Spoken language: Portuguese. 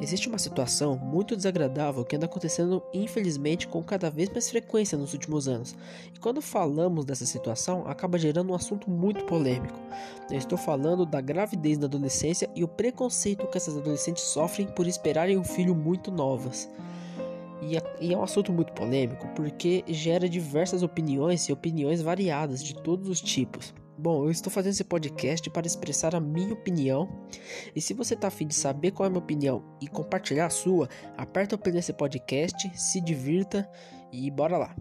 Existe uma situação muito desagradável que anda acontecendo, infelizmente, com cada vez mais frequência nos últimos anos. E quando falamos dessa situação, acaba gerando um assunto muito polêmico. Eu estou falando da gravidez na adolescência e o preconceito que essas adolescentes sofrem por esperarem um filho muito novas. É, e é um assunto muito polêmico porque gera diversas opiniões e opiniões variadas de todos os tipos. Bom, eu estou fazendo esse podcast para expressar a minha opinião. E se você está afim de saber qual é a minha opinião e compartilhar a sua, aperta o play nesse podcast, se divirta e bora lá.